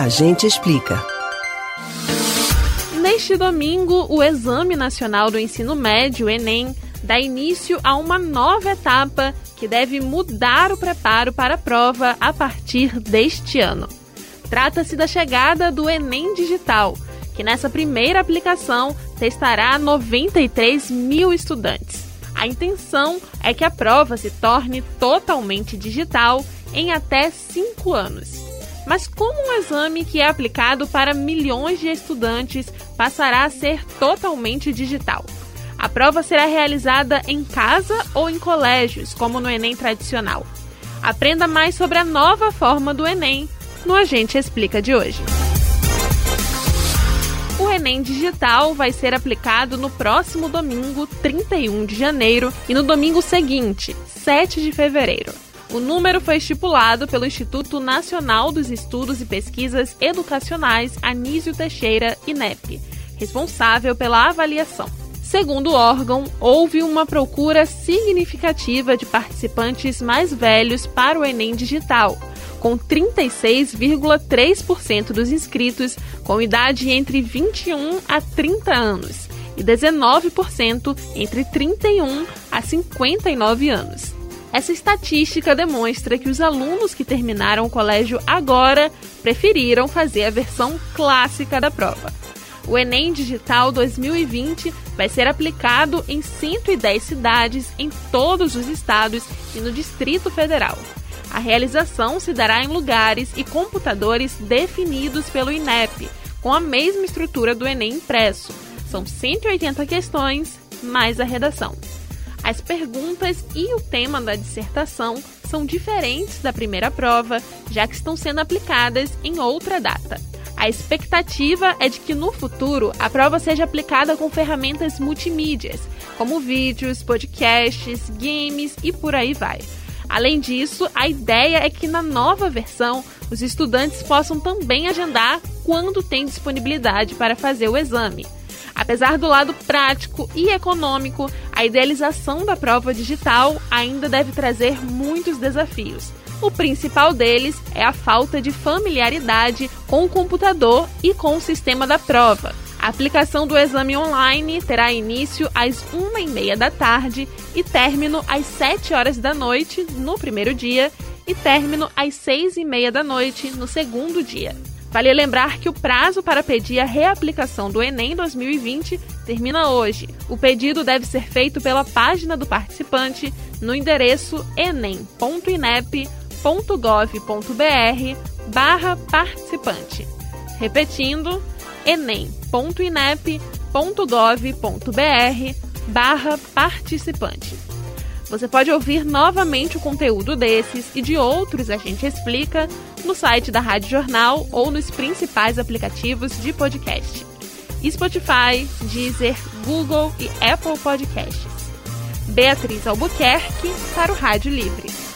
A gente explica. Neste domingo, o Exame Nacional do Ensino Médio, Enem, dá início a uma nova etapa que deve mudar o preparo para a prova a partir deste ano. Trata-se da chegada do Enem Digital, que nessa primeira aplicação testará 93 mil estudantes. A intenção é que a prova se torne totalmente digital em até cinco anos. Mas como um exame que é aplicado para milhões de estudantes passará a ser totalmente digital? A prova será realizada em casa ou em colégios, como no Enem tradicional. Aprenda mais sobre a nova forma do Enem no Agente Explica de hoje. O Enem Digital vai ser aplicado no próximo domingo, 31 de janeiro, e no domingo seguinte, 7 de fevereiro. O número foi estipulado pelo Instituto Nacional dos Estudos e Pesquisas Educacionais Anísio Teixeira, INEP, responsável pela avaliação. Segundo o órgão, houve uma procura significativa de participantes mais velhos para o Enem Digital, com 36,3% dos inscritos com idade entre 21 a 30 anos e 19% entre 31 a 59 anos. Essa estatística demonstra que os alunos que terminaram o colégio agora preferiram fazer a versão clássica da prova. O Enem Digital 2020 vai ser aplicado em 110 cidades em todos os estados e no Distrito Federal. A realização se dará em lugares e computadores definidos pelo INEP, com a mesma estrutura do Enem impresso. São 180 questões, mais a redação. As perguntas e o tema da dissertação são diferentes da primeira prova, já que estão sendo aplicadas em outra data. A expectativa é de que no futuro a prova seja aplicada com ferramentas multimídias, como vídeos, podcasts, games e por aí vai. Além disso, a ideia é que na nova versão os estudantes possam também agendar quando tem disponibilidade para fazer o exame. Apesar do lado prático e econômico, a idealização da prova digital ainda deve trazer muitos desafios. O principal deles é a falta de familiaridade com o computador e com o sistema da prova. A aplicação do exame online terá início às uma e meia da tarde e término às 7 horas da noite no primeiro dia e término às seis e meia da noite no segundo dia. Vale lembrar que o prazo para pedir a reaplicação do Enem 2020 termina hoje. O pedido deve ser feito pela página do participante no endereço enem.inep.com enem.gov.br barra participante. Repetindo, enem.inep.gov.br barra participante. Você pode ouvir novamente o conteúdo desses e de outros a gente explica no site da Rádio Jornal ou nos principais aplicativos de podcast. Spotify, Deezer, Google e Apple Podcasts. Beatriz Albuquerque para o Rádio Livre.